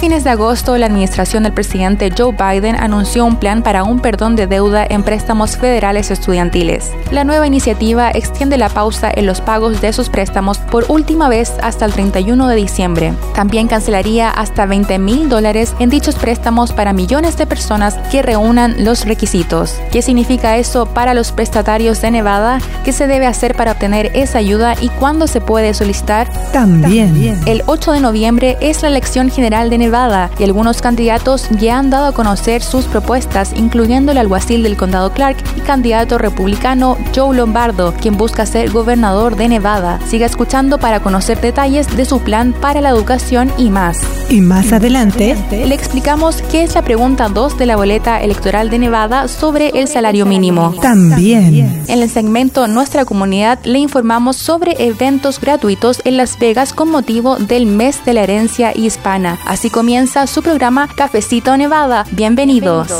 fines de agosto, la administración del presidente Joe Biden anunció un plan para un perdón de deuda en préstamos federales estudiantiles. La nueva iniciativa extiende la pausa en los pagos de esos préstamos por última vez hasta el 31 de diciembre. También cancelaría hasta 20 mil dólares en dichos préstamos para millones de personas que reúnan los requisitos. ¿Qué significa eso para los prestatarios de Nevada? ¿Qué se debe hacer para obtener esa ayuda y cuándo se puede solicitar? También. El 8 de noviembre es la elección general de Nevada y algunos candidatos ya han dado a conocer sus propuestas, incluyendo el alguacil del condado Clark y candidato republicano Joe Lombardo, quien busca ser gobernador de Nevada. Siga escuchando para conocer detalles de su plan para la educación y más. Y más adelante le explicamos qué es la pregunta 2 de la boleta electoral de Nevada sobre el salario mínimo. También. En el segmento Nuestra Comunidad le informamos sobre eventos gratuitos en Las Vegas con motivo del mes de la herencia hispana. Así comienza su programa Cafecito Nevada. Bienvenidos.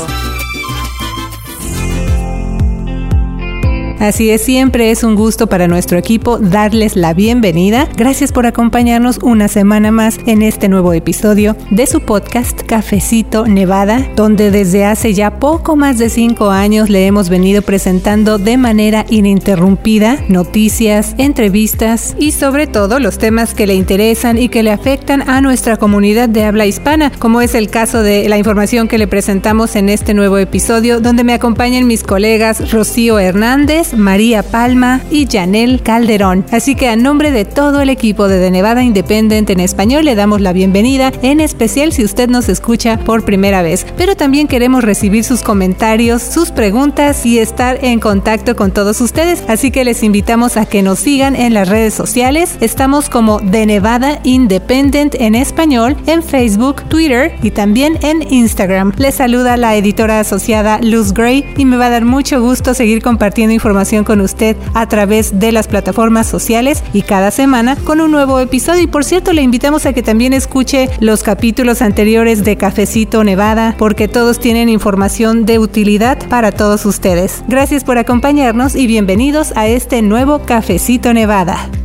Así es, siempre es un gusto para nuestro equipo darles la bienvenida. Gracias por acompañarnos una semana más en este nuevo episodio de su podcast Cafecito Nevada, donde desde hace ya poco más de cinco años le hemos venido presentando de manera ininterrumpida noticias, entrevistas y sobre todo los temas que le interesan y que le afectan a nuestra comunidad de habla hispana, como es el caso de la información que le presentamos en este nuevo episodio, donde me acompañan mis colegas Rocío Hernández, María Palma y Janel Calderón. Así que a nombre de todo el equipo de The Nevada Independent en español le damos la bienvenida, en especial si usted nos escucha por primera vez. Pero también queremos recibir sus comentarios, sus preguntas y estar en contacto con todos ustedes. Así que les invitamos a que nos sigan en las redes sociales. Estamos como The Nevada Independent en español en Facebook, Twitter y también en Instagram. Les saluda la editora asociada Luz Gray y me va a dar mucho gusto seguir compartiendo información con usted a través de las plataformas sociales y cada semana con un nuevo episodio. Y por cierto, le invitamos a que también escuche los capítulos anteriores de Cafecito Nevada, porque todos tienen información de utilidad para todos ustedes. Gracias por acompañarnos y bienvenidos a este nuevo Cafecito Nevada.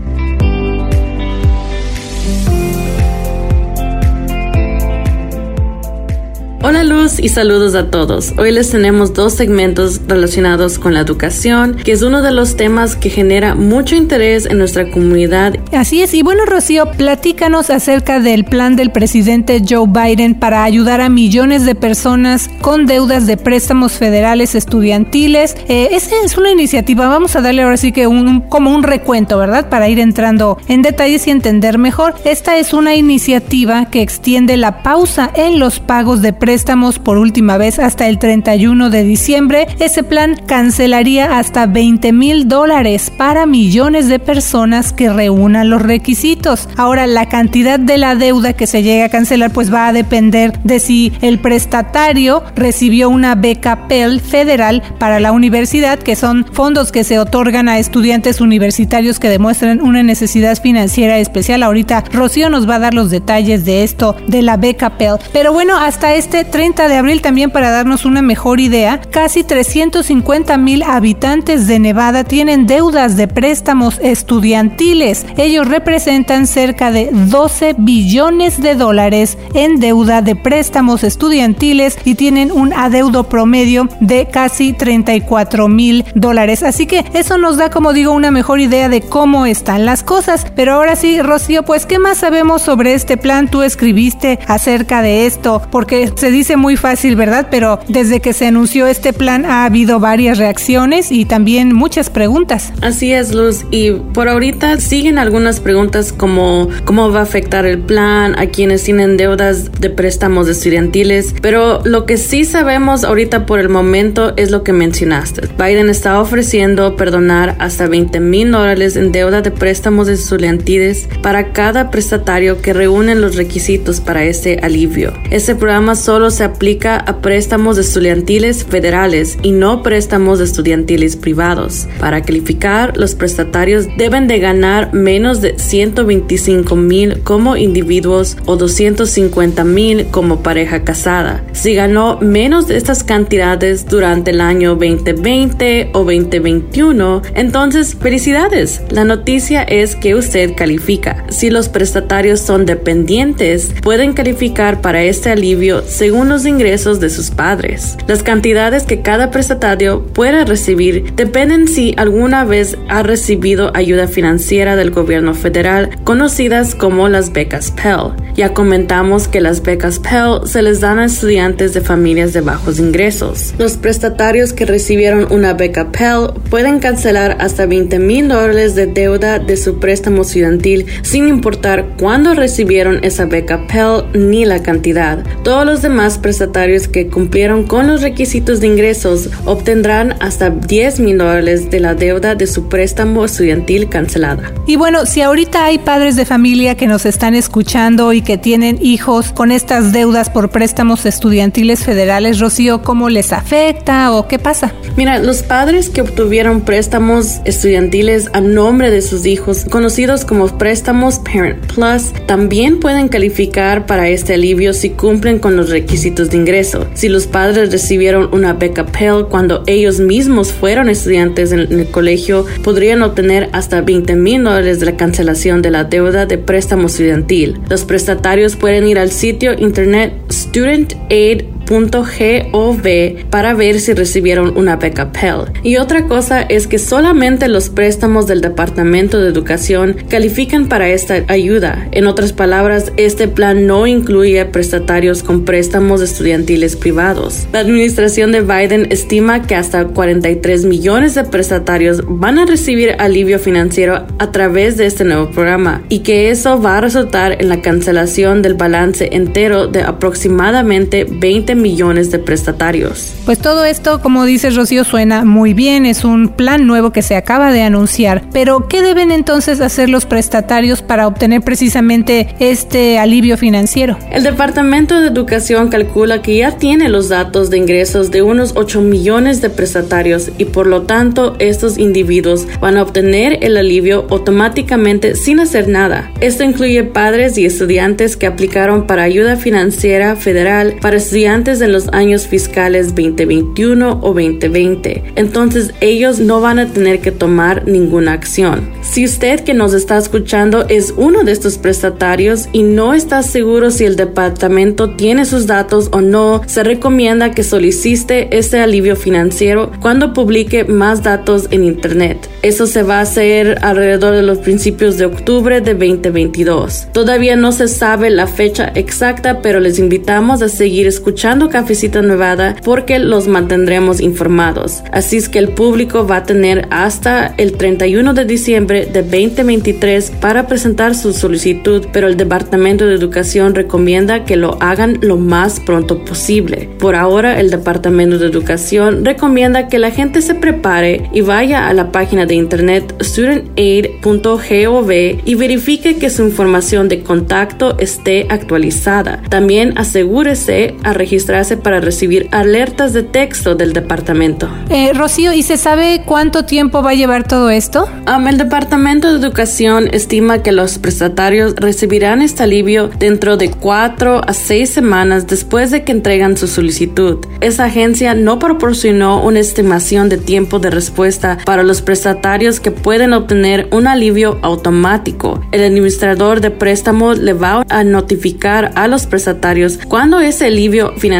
Hola Luz y saludos a todos. Hoy les tenemos dos segmentos relacionados con la educación, que es uno de los temas que genera mucho interés en nuestra comunidad. Así es, y bueno Rocío, platícanos acerca del plan del presidente Joe Biden para ayudar a millones de personas con deudas de préstamos federales estudiantiles. Eh, esa es una iniciativa, vamos a darle ahora sí que un, como un recuento, ¿verdad? Para ir entrando en detalles y entender mejor. Esta es una iniciativa que extiende la pausa en los pagos de préstamos préstamos por última vez hasta el 31 de diciembre, ese plan cancelaría hasta 20 mil dólares para millones de personas que reúnan los requisitos. Ahora, la cantidad de la deuda que se llegue a cancelar pues va a depender de si el prestatario recibió una beca Pell federal para la universidad, que son fondos que se otorgan a estudiantes universitarios que demuestran una necesidad financiera especial. Ahorita Rocío nos va a dar los detalles de esto, de la beca Pell. Pero bueno, hasta este 30 de abril también para darnos una mejor idea, casi 350 mil habitantes de Nevada tienen deudas de préstamos estudiantiles. Ellos representan cerca de 12 billones de dólares en deuda de préstamos estudiantiles y tienen un adeudo promedio de casi 34 mil dólares. Así que eso nos da, como digo, una mejor idea de cómo están las cosas. Pero ahora sí, Rocío, pues, ¿qué más sabemos sobre este plan? Tú escribiste acerca de esto, porque se dice muy fácil, ¿verdad? Pero desde que se anunció este plan ha habido varias reacciones y también muchas preguntas. Así es, Luz. Y por ahorita siguen algunas preguntas como cómo va a afectar el plan a quienes tienen deudas de préstamos estudiantiles. Pero lo que sí sabemos ahorita por el momento es lo que mencionaste. Biden está ofreciendo perdonar hasta 20 mil dólares en deuda de préstamos estudiantiles para cada prestatario que reúne los requisitos para ese alivio. Ese programa solo solo se aplica a préstamos estudiantiles federales y no préstamos estudiantiles privados. Para calificar, los prestatarios deben de ganar menos de 125 mil como individuos o 250 mil como pareja casada. Si ganó menos de estas cantidades durante el año 2020 o 2021, entonces felicidades. La noticia es que usted califica. Si los prestatarios son dependientes, pueden calificar para este alivio según los ingresos de sus padres. Las cantidades que cada prestatario puede recibir dependen si alguna vez ha recibido ayuda financiera del gobierno federal, conocidas como las becas Pell. Ya comentamos que las becas Pell se les dan a estudiantes de familias de bajos ingresos. Los prestatarios que recibieron una beca Pell pueden cancelar hasta 20 mil dólares de deuda de su préstamo estudiantil sin importar cuándo recibieron esa beca Pell ni la cantidad. Todos los demás prestatarios que cumplieron con los requisitos de ingresos obtendrán hasta 10 mil dólares de la deuda de su préstamo estudiantil cancelada. Y bueno, si ahorita hay padres de familia que nos están escuchando y que tienen hijos con estas deudas por préstamos estudiantiles federales, Rocío, ¿cómo les afecta o qué pasa? Mira, los padres que obtuvieron préstamos estudiantiles a nombre de sus hijos, conocidos como préstamos Parent Plus, también pueden calificar para este alivio si cumplen con los requisitos de ingreso. Si los padres recibieron una beca Pell cuando ellos mismos fueron estudiantes en el colegio, podrían obtener hasta 20 mil dólares de la cancelación de la deuda de préstamo estudiantil. Los prestatarios pueden ir al sitio internet studentaid.com .gov para ver si recibieron una beca Pell. Y otra cosa es que solamente los préstamos del Departamento de Educación califican para esta ayuda. En otras palabras, este plan no incluye prestatarios con préstamos estudiantiles privados. La administración de Biden estima que hasta 43 millones de prestatarios van a recibir alivio financiero a través de este nuevo programa y que eso va a resultar en la cancelación del balance entero de aproximadamente 20 millones de prestatarios. Pues todo esto, como dice Rocío, suena muy bien, es un plan nuevo que se acaba de anunciar, pero ¿qué deben entonces hacer los prestatarios para obtener precisamente este alivio financiero? El Departamento de Educación calcula que ya tiene los datos de ingresos de unos 8 millones de prestatarios y por lo tanto estos individuos van a obtener el alivio automáticamente sin hacer nada. Esto incluye padres y estudiantes que aplicaron para ayuda financiera federal para estudiantes de los años fiscales 2021 o 2020. Entonces ellos no van a tener que tomar ninguna acción. Si usted que nos está escuchando es uno de estos prestatarios y no está seguro si el departamento tiene sus datos o no, se recomienda que solicite este alivio financiero cuando publique más datos en Internet. Eso se va a hacer alrededor de los principios de octubre de 2022. Todavía no se sabe la fecha exacta, pero les invitamos a seguir escuchando Cafecito Nevada porque los mantendremos informados. Así es que el público va a tener hasta el 31 de diciembre de 2023 para presentar su solicitud, pero el Departamento de Educación recomienda que lo hagan lo más pronto posible. Por ahora, el Departamento de Educación recomienda que la gente se prepare y vaya a la página de internet studentaid.gov y verifique que su información de contacto esté actualizada. También asegúrese a registrar para recibir alertas de texto del departamento. Eh, Rocío, ¿y se sabe cuánto tiempo va a llevar todo esto? el Departamento de Educación estima que los prestatarios recibirán este alivio dentro de cuatro a seis semanas después de que entregan su solicitud. Esa agencia no proporcionó una estimación de tiempo de respuesta para los prestatarios que pueden obtener un alivio automático. El administrador de préstamo le va a notificar a los prestatarios cuando ese alivio financiero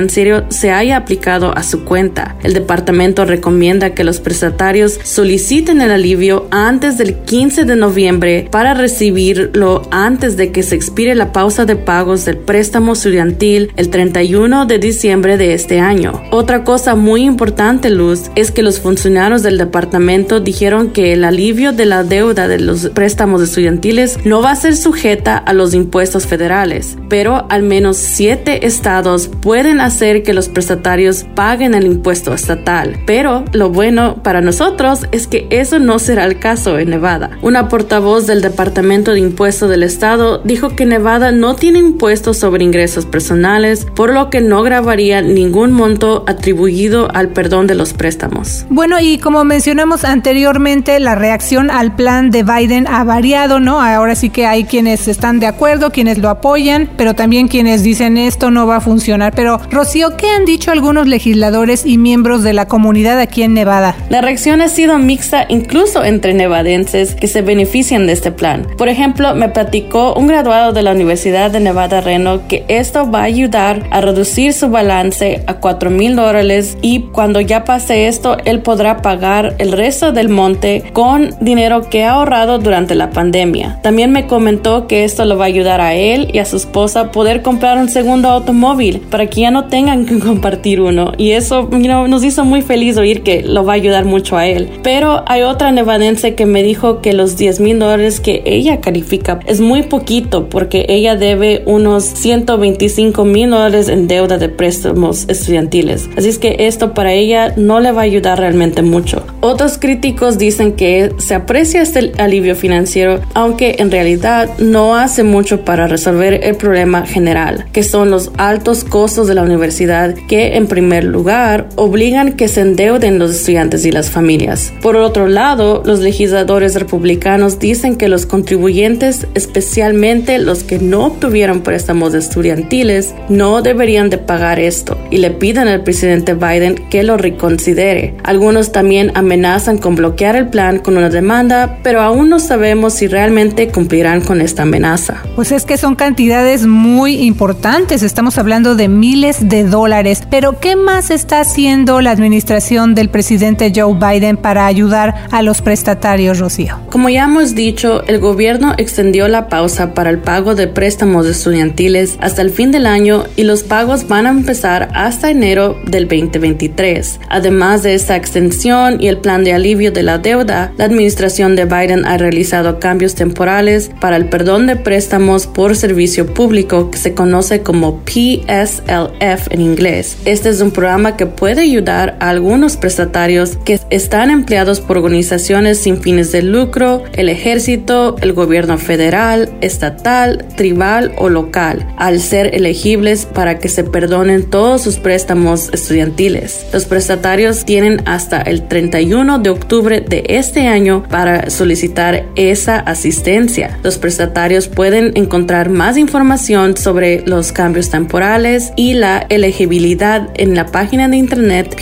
se haya aplicado a su cuenta. El departamento recomienda que los prestatarios soliciten el alivio antes del 15 de noviembre para recibirlo antes de que se expire la pausa de pagos del préstamo estudiantil el 31 de diciembre de este año. Otra cosa muy importante, Luz, es que los funcionarios del departamento dijeron que el alivio de la deuda de los préstamos estudiantiles no va a ser sujeta a los impuestos federales, pero al menos siete estados pueden hacer que los prestatarios paguen el impuesto estatal. Pero lo bueno para nosotros es que eso no será el caso en Nevada. Una portavoz del Departamento de Impuestos del Estado dijo que Nevada no tiene impuestos sobre ingresos personales, por lo que no grabaría ningún monto atribuido al perdón de los préstamos. Bueno, y como mencionamos anteriormente, la reacción al plan de Biden ha variado, ¿no? Ahora sí que hay quienes están de acuerdo, quienes lo apoyan, pero también quienes dicen esto no va a funcionar. Pero, Rocío, ¿qué han dicho algunos legisladores y miembros de la comunidad aquí en Nevada? La reacción ha sido mixta incluso entre nevadenses que se benefician de este plan. Por ejemplo, me platicó un graduado de la Universidad de Nevada Reno que esto va a ayudar a reducir su balance a 4 mil dólares y cuando ya pase esto, él podrá pagar el resto del monte con dinero que ha ahorrado durante la pandemia. También me comentó que esto lo va a ayudar a él y a su esposa a poder comprar un segundo automóvil para que ya tengan que compartir uno. Y eso nos hizo muy feliz oír que lo va a ayudar mucho a él. Pero hay otra nevadense que me dijo que los 10 mil dólares que ella califica es muy poquito porque ella debe unos 125 mil dólares en deuda de préstamos estudiantiles. Así es que esto para ella no le va a ayudar realmente mucho. Otros críticos dicen que se aprecia este alivio financiero, aunque en realidad no hace mucho para resolver el problema general, que son los altos costos de la universidad que en primer lugar obligan que se endeuden los estudiantes y las familias. Por otro lado, los legisladores republicanos dicen que los contribuyentes, especialmente los que no obtuvieron préstamos estudiantiles, no deberían de pagar esto y le piden al presidente Biden que lo reconsidere. Algunos también amenazan con bloquear el plan con una demanda, pero aún no sabemos si realmente cumplirán con esta amenaza. Pues es que son cantidades muy importantes, estamos hablando de miles de dólares, pero ¿qué más está haciendo la administración del presidente Joe Biden para ayudar a los prestatarios, Rocío? Como ya hemos dicho, el gobierno extendió la pausa para el pago de préstamos estudiantiles hasta el fin del año y los pagos van a empezar hasta enero del 2023. Además de esta extensión y el plan de alivio de la deuda, la administración de Biden ha realizado cambios temporales para el perdón de préstamos por servicio público que se conoce como PSLF en inglés. Este es un programa que puede ayudar a algunos prestatarios que están empleados por organizaciones sin fines de lucro, el ejército, el gobierno federal, estatal, tribal o local, al ser elegibles para que se perdonen todos sus préstamos estudiantiles. Los prestatarios tienen hasta el 31 de octubre de este año para solicitar esa asistencia. Los prestatarios pueden encontrar más información sobre los cambios temporales y la elegibilidad en la página de internet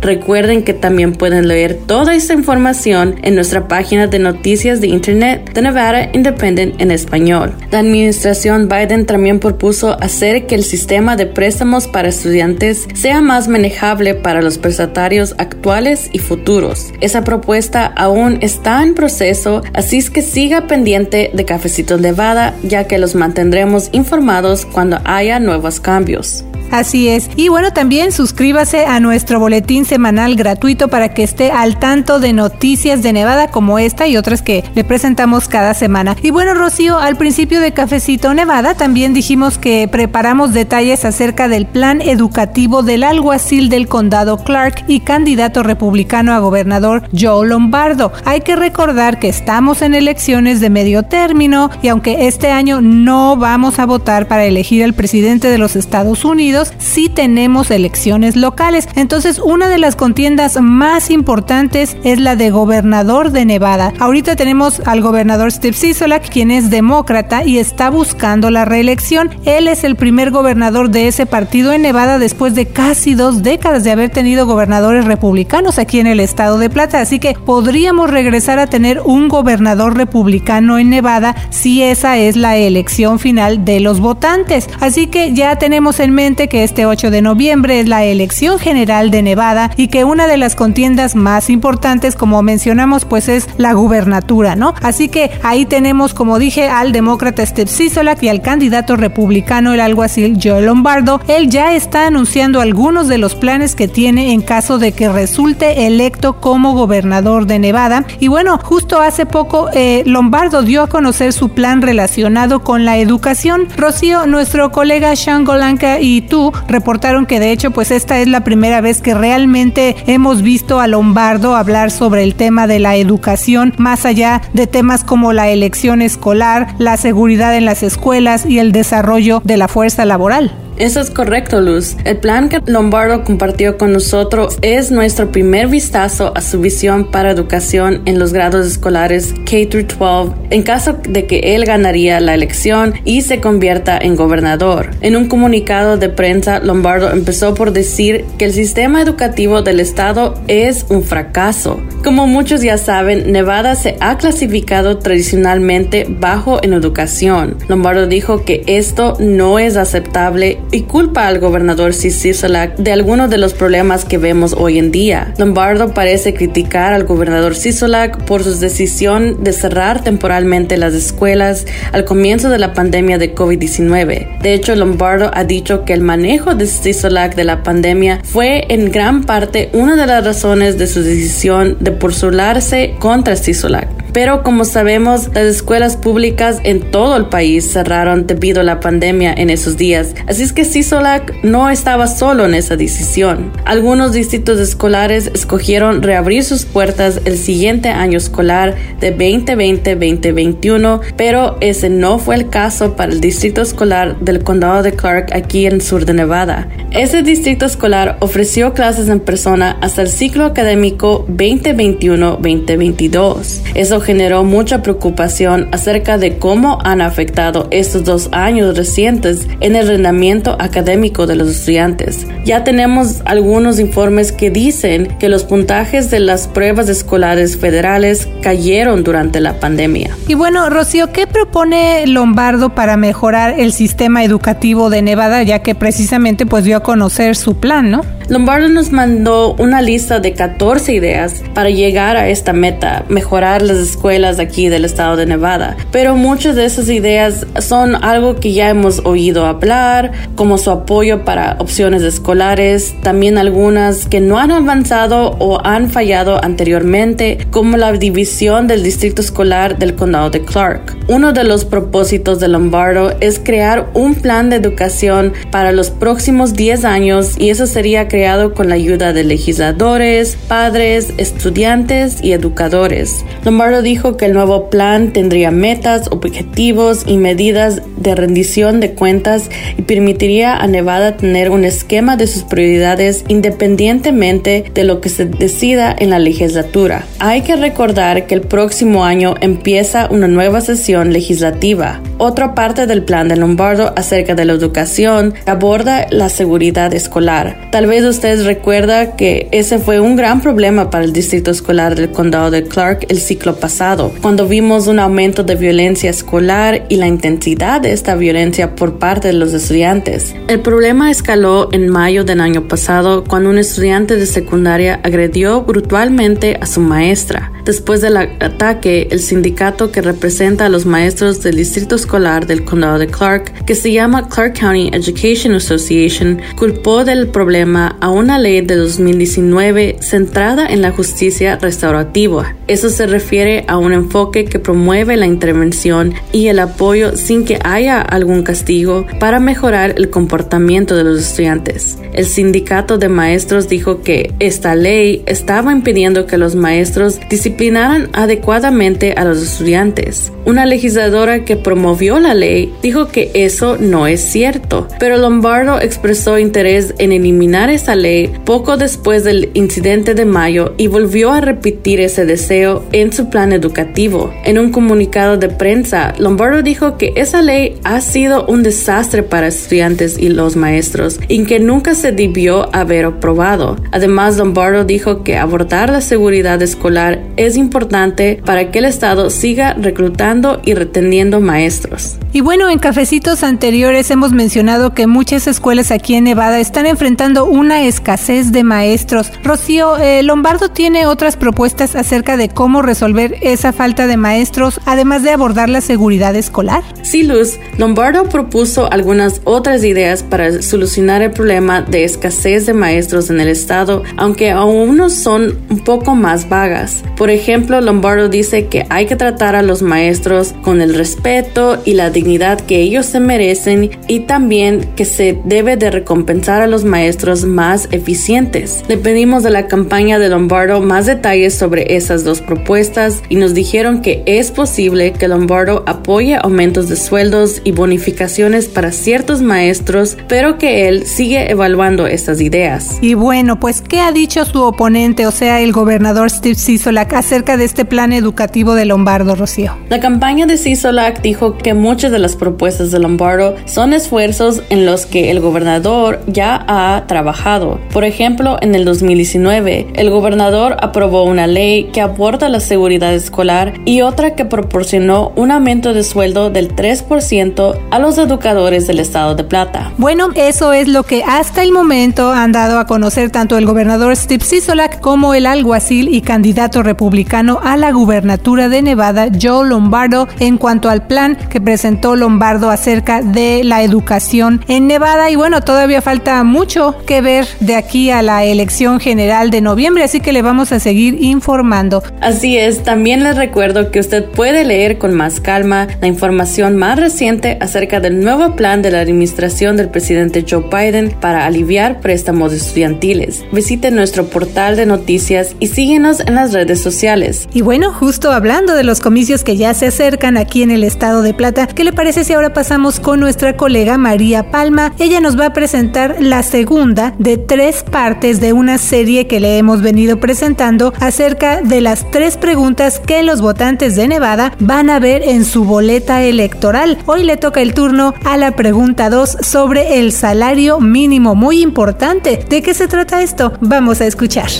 Recuerden que también pueden leer toda esta información en nuestra página de noticias de internet de Nevada Independent en español. La administración Biden también propuso hacer que el sistema de préstamos para estudiantes sea más manejable para los prestatarios actuales y futuros. Esa propuesta aún está en proceso, así es que siga pendiente de Cafecito Nevada, ya que los mantendremos informados cuando haya nuevos cambios. Así es. Y bueno, también suscríbase a nuestro boletín semanal gratuito para que esté al tanto de noticias de Nevada como esta y otras que le presentamos cada semana. Y bueno, Rocío, al principio de Cafecito Nevada también dijimos que preparamos detalles acerca del plan educativo del alguacil del condado Clark y candidato republicano a gobernador Joe Lombardo. Hay que recordar que estamos en elecciones de medio término y aunque este año no vamos a votar para elegir al presidente de los Estados Unidos, sí tenemos elecciones locales. Entonces, una de las contiendas más importantes es la de gobernador de Nevada. Ahorita tenemos al gobernador Steve Sisolak, quien es demócrata y está buscando la reelección. Él es el primer gobernador de ese partido en Nevada después de casi dos décadas de haber tenido gobernadores republicanos aquí en el estado de Plata. Así que podríamos regresar a tener un gobernador republicano en Nevada si esa es la elección final de los votantes. Así que ya tenemos en mente que este 8 de noviembre es la elección general de Nevada y que una de las contiendas más importantes, como mencionamos, pues es la gubernatura, ¿no? Así que ahí tenemos, como dije, al demócrata Steve Sisolak y al candidato republicano, el alguacil Joe Lombardo. Él ya está anunciando algunos de los planes que tiene en caso de que resulte electo como gobernador de Nevada. Y bueno, justo hace poco eh, Lombardo dio a conocer su plan relacionado con la educación. Rocío, nuestro colega Sean Golanka y tú reportaron que de hecho pues esta es la primera vez que realmente hemos visto a Lombardo hablar sobre el tema de la educación, más allá de temas como la elección escolar, la seguridad en las escuelas y el desarrollo de la fuerza laboral. Eso es correcto, Luz. El plan que Lombardo compartió con nosotros es nuestro primer vistazo a su visión para educación en los grados escolares K-12 en caso de que él ganaría la elección y se convierta en gobernador. En un comunicado de prensa, Lombardo empezó por decir que el sistema educativo del estado es un fracaso. Como muchos ya saben, Nevada se ha clasificado tradicionalmente bajo en educación. Lombardo dijo que esto no es aceptable y culpa al gobernador Sisolak de algunos de los problemas que vemos hoy en día. Lombardo parece criticar al gobernador Sisolak por su decisión de cerrar temporalmente las escuelas al comienzo de la pandemia de COVID-19. De hecho, Lombardo ha dicho que el manejo de Sisolak de la pandemia fue en gran parte una de las razones de su decisión de postularse contra Sisolak. Pero como sabemos, las escuelas públicas en todo el país cerraron debido a la pandemia en esos días. Así es que Sisolak no estaba solo en esa decisión. Algunos distritos escolares escogieron reabrir sus puertas el siguiente año escolar de 2020-2021, pero ese no fue el caso para el distrito escolar del condado de Clark aquí en el sur de Nevada. Ese distrito escolar ofreció clases en persona hasta el ciclo académico 2021-2022. Eso generó mucha preocupación acerca de cómo han afectado estos dos años recientes en el rendimiento académico de los estudiantes. Ya tenemos algunos informes que dicen que los puntajes de las pruebas escolares federales cayeron durante la pandemia. Y bueno, Rocío, ¿qué propone Lombardo para mejorar el sistema educativo de Nevada, ya que precisamente pues dio a conocer su plan, ¿no? Lombardo nos mandó una lista de 14 ideas para llegar a esta meta, mejorar las escuelas aquí del estado de Nevada. Pero muchas de esas ideas son algo que ya hemos oído hablar, como su apoyo para opciones escolares, también algunas que no han avanzado o han fallado anteriormente, como la división del distrito escolar del condado de Clark. Uno de los propósitos de Lombardo es crear un plan de educación para los próximos 10 años y eso sería creado con la ayuda de legisladores, padres, estudiantes y educadores. Lombardo dijo que el nuevo plan tendría metas, objetivos y medidas de rendición de cuentas y permitiría a Nevada tener un esquema de sus prioridades independientemente de lo que se decida en la legislatura. Hay que recordar que el próximo año empieza una nueva sesión legislativa. Otra parte del plan de Lombardo acerca de la educación aborda la seguridad escolar. Tal vez ustedes recuerdan que ese fue un gran problema para el distrito escolar del condado de Clark el ciclo pasado, cuando vimos un aumento de violencia escolar y la intensidad de esta violencia por parte de los estudiantes. El problema escaló en mayo del año pasado cuando un estudiante de secundaria agredió brutalmente a su maestra. Después del ataque, el sindicato que representa a los maestros del distrito escolar del condado de Clark, que se llama Clark County Education Association, culpó del problema a una ley de 2019 centrada en la justicia restaurativa. Eso se refiere a un enfoque que promueve la intervención y el apoyo sin que haya algún castigo para mejorar el comportamiento de los estudiantes. El sindicato de maestros dijo que esta ley estaba impidiendo que los maestros disciplinaran adecuadamente a los estudiantes. Una legisladora que promovió la ley dijo que eso no es cierto, pero Lombardo expresó interés en eliminar esa ley poco después del incidente de mayo y volvió a repetir ese deseo en su plan educativo. En un comunicado de prensa, Lombardo dijo que esa ley ha sido un desastre para estudiantes y los maestros y que nunca se debió haber aprobado. Además, Lombardo dijo que abordar la seguridad escolar es importante para que el Estado siga reclutando y reteniendo maestros. Y bueno, en cafecitos anteriores hemos mencionado que muchas escuelas aquí en Nevada están enfrentando una escasez de maestros. Rocío, eh, Lombardo tiene otras propuestas acerca de cómo resolver esa falta de maestros, además de abordar la seguridad escolar. Sí, Luz, Lombardo propuso algunas otras ideas para solucionar el problema de escasez de maestros en el estado, aunque aún no son un poco más vagas. Por ejemplo, Lombardo dice que hay que tratar a los maestros con el respeto y la dignidad que ellos se merecen y también que se debe de recompensar a los maestros más eficientes. Le pedimos de la campaña de Lombardo más detalles sobre esas dos propuestas y nos dijeron que es posible que Lombardo apoye aumentos de sueldos y bonificaciones para ciertos maestros, pero que él sigue evaluando estas ideas. Y bueno, pues ¿qué ha dicho su oponente, o sea, el gobernador Steve Sisolak, acerca de este plan educativo de Lombardo, Rocío? La campaña de Sisolak dijo que muchas de las propuestas de Lombardo son esfuerzos en los que el gobernador ya ha trabajado. Por ejemplo, en el 2019, el gobernador aprobó una ley que aborda la seguridad escolar y otra que proporcionó un aumento de sueldo del 3% a los educadores del estado de Plata. Bueno, eso es lo que hasta el momento han dado a conocer tanto el gobernador Steve Sisolak como el alguacil y candidato republicano a la gubernatura de Nevada, Joe Lombardo, en cuanto al plan que presentó Lombardo acerca de la educación en Nevada. Y bueno, todavía falta mucho que ver de aquí a la elección general de noviembre, así que le vamos a seguir informando. Así es, también les recuerdo que usted puede leer con más calma la información más reciente acerca del nuevo plan de la administración del presidente Joe Biden para aliviar préstamos estudiantiles. Visite nuestro portal de noticias y síguenos en las redes sociales. Y bueno, justo hablando de los comicios que ya se acercan aquí en el estado de Plata, ¿qué le parece si ahora pasamos con nuestra colega María Palma? Ella nos va a presentar la segunda de tres partes de una serie que le hemos venido presentando acerca de las tres preguntas que los votantes de Nevada van a ver en su boleta electoral. Hoy le toca el turno a la pregunta 2 sobre el salario mínimo. Muy importante. ¿De qué se trata esto? Vamos a escuchar.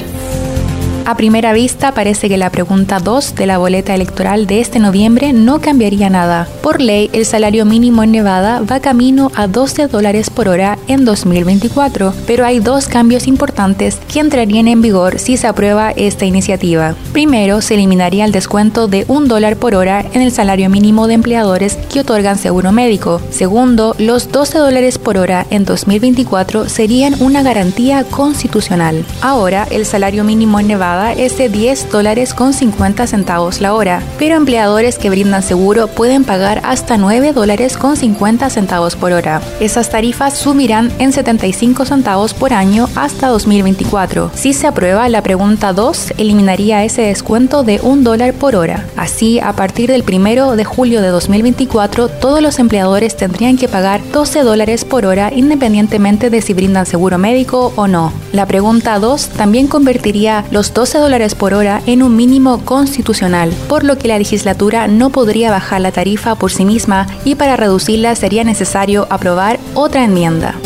A primera vista parece que la pregunta 2 de la boleta electoral de este noviembre no cambiaría nada. Por ley, el salario mínimo en Nevada va camino a 12 dólares por hora en 2024, pero hay dos cambios importantes que entrarían en vigor si se aprueba esta iniciativa. Primero, se eliminaría el descuento de un dólar por hora en el salario mínimo de empleadores que otorgan seguro médico. Segundo, los 12 dólares por hora en 2024 serían una garantía constitucional. Ahora, el salario mínimo en Nevada es de 10 dólares con 50 centavos la hora, pero empleadores que brindan seguro pueden pagar hasta 9 dólares con 50 centavos por hora. Esas tarifas sumirán en 75 centavos por año hasta 2024. Si se aprueba, la pregunta 2 eliminaría ese descuento de 1 dólar por hora. Así, a partir del 1 de julio de 2024, todos los empleadores tendrían que pagar 12 dólares por hora independientemente de si brindan seguro médico o no. La pregunta 2 también convertiría los 12 dólares por hora en un mínimo constitucional, por lo que la legislatura no podría bajar la tarifa por sí misma y para reducirla sería necesario aprobar otra enmienda.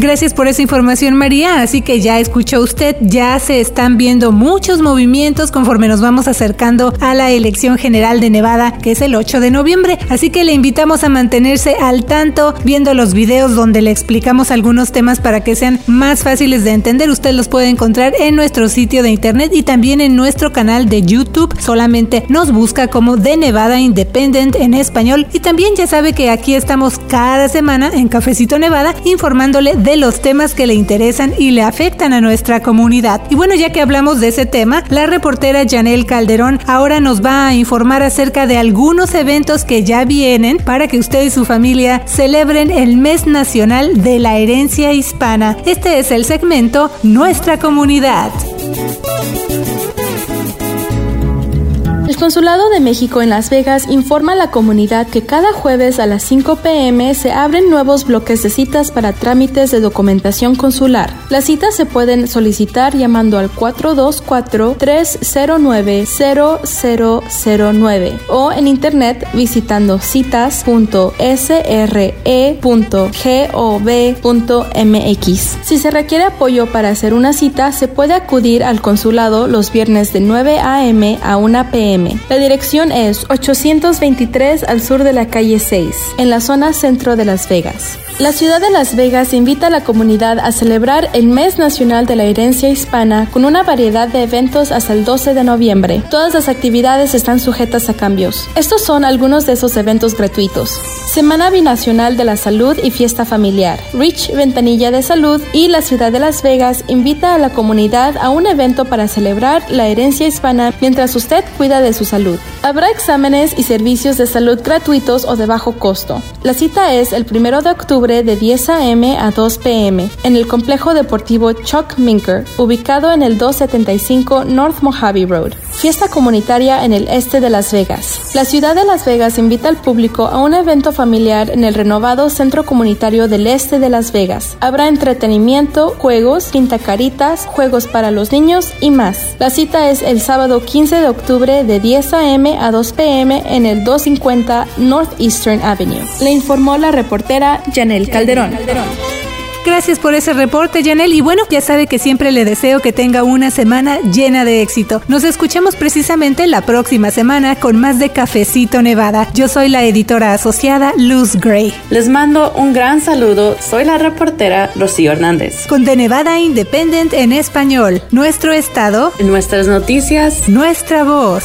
Gracias por esa información, María. Así que ya escuchó usted, ya se están viendo muchos movimientos conforme nos vamos acercando a la elección general de Nevada, que es el 8 de noviembre. Así que le invitamos a mantenerse al tanto viendo los videos donde le explicamos algunos temas para que sean más fáciles de entender. Usted los puede encontrar en nuestro sitio de internet y también en nuestro canal de YouTube. Solamente nos busca como de Nevada Independent en español. Y también ya sabe que aquí estamos cada semana en Cafecito Nevada informándole de de los temas que le interesan y le afectan a nuestra comunidad. Y bueno, ya que hablamos de ese tema, la reportera Janelle Calderón ahora nos va a informar acerca de algunos eventos que ya vienen para que usted y su familia celebren el mes nacional de la herencia hispana. Este es el segmento Nuestra comunidad. Consulado de México en Las Vegas informa a la comunidad que cada jueves a las 5 pm se abren nuevos bloques de citas para trámites de documentación consular. Las citas se pueden solicitar llamando al 424-309-0009 o en internet visitando citas.sre.gov.mx. Si se requiere apoyo para hacer una cita, se puede acudir al consulado los viernes de 9 am a 1 pm La dirección es 823 al sur de la calle 6, en la zona centro de Las Vegas. La ciudad de Las Vegas invita a la comunidad a celebrar el Mes Nacional de la Herencia Hispana con una variedad de eventos hasta el 12 de noviembre. Todas las actividades están sujetas a cambios. Estos son algunos de esos eventos gratuitos. Semana Binacional de la Salud y Fiesta Familiar. Rich Ventanilla de Salud y la ciudad de Las Vegas invita a la comunidad a un evento para celebrar la herencia hispana mientras usted cuida de su salud. Habrá exámenes y servicios de salud gratuitos o de bajo costo. La cita es el 1 de octubre de 10 a.m. a 2 p.m. en el complejo deportivo Chuck Minker, ubicado en el 275 North Mojave Road. Fiesta comunitaria en el este de Las Vegas. La ciudad de Las Vegas invita al público a un evento familiar en el renovado Centro Comunitario del Este de Las Vegas. Habrá entretenimiento, juegos, pintacaritas, juegos para los niños y más. La cita es el sábado 15 de octubre de 10 a.m. a 2 p.m. en el 250 Northeastern Avenue. Le informó la reportera Janet Calderón. Gracias por ese reporte, Janel. Y bueno, ya sabe que siempre le deseo que tenga una semana llena de éxito. Nos escuchamos precisamente la próxima semana con más de Cafecito Nevada. Yo soy la editora asociada Luz Gray. Les mando un gran saludo. Soy la reportera Rocío Hernández. Con The Nevada Independent en español. Nuestro estado. Nuestras noticias. Nuestra voz.